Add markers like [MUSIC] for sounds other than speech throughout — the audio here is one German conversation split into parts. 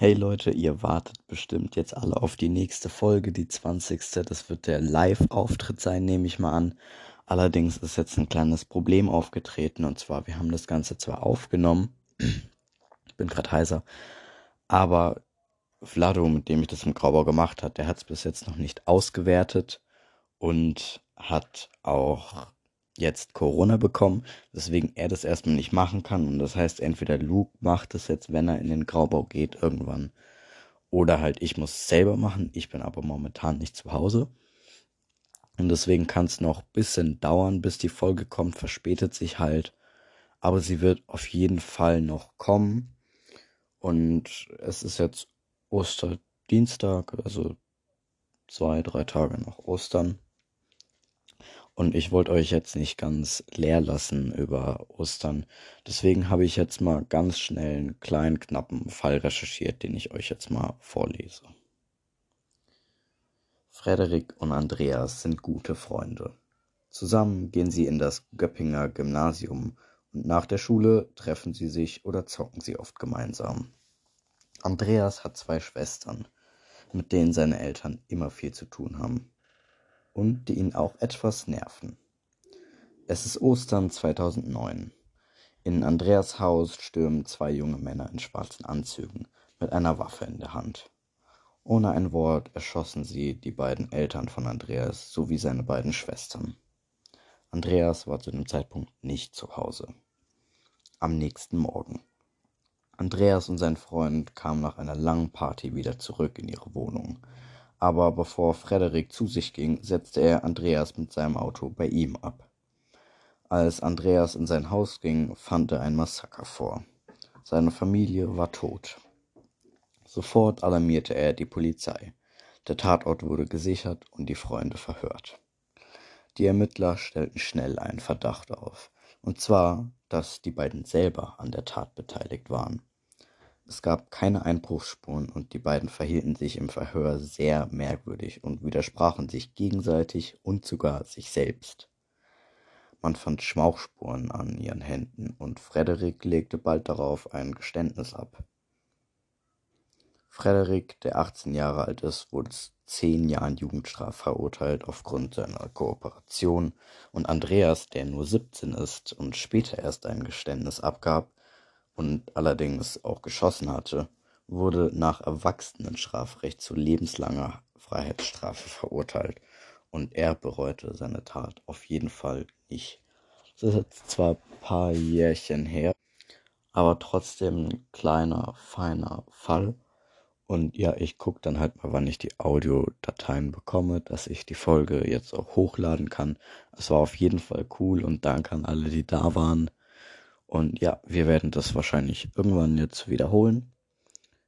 Hey Leute, ihr wartet bestimmt jetzt alle auf die nächste Folge, die 20. Das wird der Live-Auftritt sein, nehme ich mal an. Allerdings ist jetzt ein kleines Problem aufgetreten und zwar, wir haben das Ganze zwar aufgenommen, ich [CLEARS THROAT] bin gerade heiser, aber Vlado, mit dem ich das im Graubau gemacht hat, der hat es bis jetzt noch nicht ausgewertet und hat auch jetzt Corona bekommen, weswegen er das erstmal nicht machen kann. Und das heißt, entweder Luke macht es jetzt, wenn er in den Graubau geht, irgendwann. Oder halt ich muss es selber machen. Ich bin aber momentan nicht zu Hause. Und deswegen kann es noch ein bisschen dauern, bis die Folge kommt. Verspätet sich halt. Aber sie wird auf jeden Fall noch kommen. Und es ist jetzt Osterdienstag, also zwei, drei Tage nach Ostern. Und ich wollte euch jetzt nicht ganz leer lassen über Ostern. Deswegen habe ich jetzt mal ganz schnell einen kleinen, knappen Fall recherchiert, den ich euch jetzt mal vorlese. Frederik und Andreas sind gute Freunde. Zusammen gehen sie in das Göppinger Gymnasium und nach der Schule treffen sie sich oder zocken sie oft gemeinsam. Andreas hat zwei Schwestern, mit denen seine Eltern immer viel zu tun haben und die ihn auch etwas nerven. Es ist Ostern 2009. In Andreas Haus stürmen zwei junge Männer in schwarzen Anzügen mit einer Waffe in der Hand. Ohne ein Wort erschossen sie die beiden Eltern von Andreas sowie seine beiden Schwestern. Andreas war zu dem Zeitpunkt nicht zu Hause. Am nächsten Morgen. Andreas und sein Freund kamen nach einer langen Party wieder zurück in ihre Wohnung, aber bevor Frederik zu sich ging, setzte er Andreas mit seinem Auto bei ihm ab. Als Andreas in sein Haus ging, fand er ein Massaker vor. Seine Familie war tot. Sofort alarmierte er die Polizei. Der Tatort wurde gesichert und die Freunde verhört. Die Ermittler stellten schnell einen Verdacht auf, und zwar, dass die beiden selber an der Tat beteiligt waren. Es gab keine Einbruchsspuren und die beiden verhielten sich im Verhör sehr merkwürdig und widersprachen sich gegenseitig und sogar sich selbst. Man fand Schmauchspuren an ihren Händen und Frederik legte bald darauf ein Geständnis ab. Frederik, der 18 Jahre alt ist, wurde zu zehn Jahren Jugendstrafe verurteilt aufgrund seiner Kooperation und Andreas, der nur 17 ist und später erst ein Geständnis abgab, und allerdings auch geschossen hatte, wurde nach Erwachsenenstrafrecht zu lebenslanger Freiheitsstrafe verurteilt und er bereute seine Tat auf jeden Fall nicht. Das ist jetzt zwar ein paar Jährchen her, aber trotzdem ein kleiner, feiner Fall. Und ja, ich gucke dann halt mal, wann ich die Audiodateien bekomme, dass ich die Folge jetzt auch hochladen kann. Es war auf jeden Fall cool und danke an alle, die da waren. Und ja, wir werden das wahrscheinlich irgendwann jetzt wiederholen.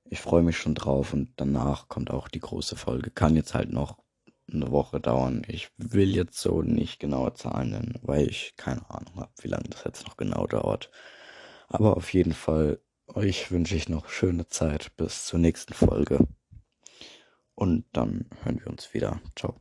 Ich freue mich schon drauf und danach kommt auch die große Folge. Kann jetzt halt noch eine Woche dauern. Ich will jetzt so nicht genaue Zahlen nennen, weil ich keine Ahnung habe, wie lange das jetzt noch genau dauert. Aber auf jeden Fall, euch wünsche ich noch schöne Zeit bis zur nächsten Folge. Und dann hören wir uns wieder. Ciao.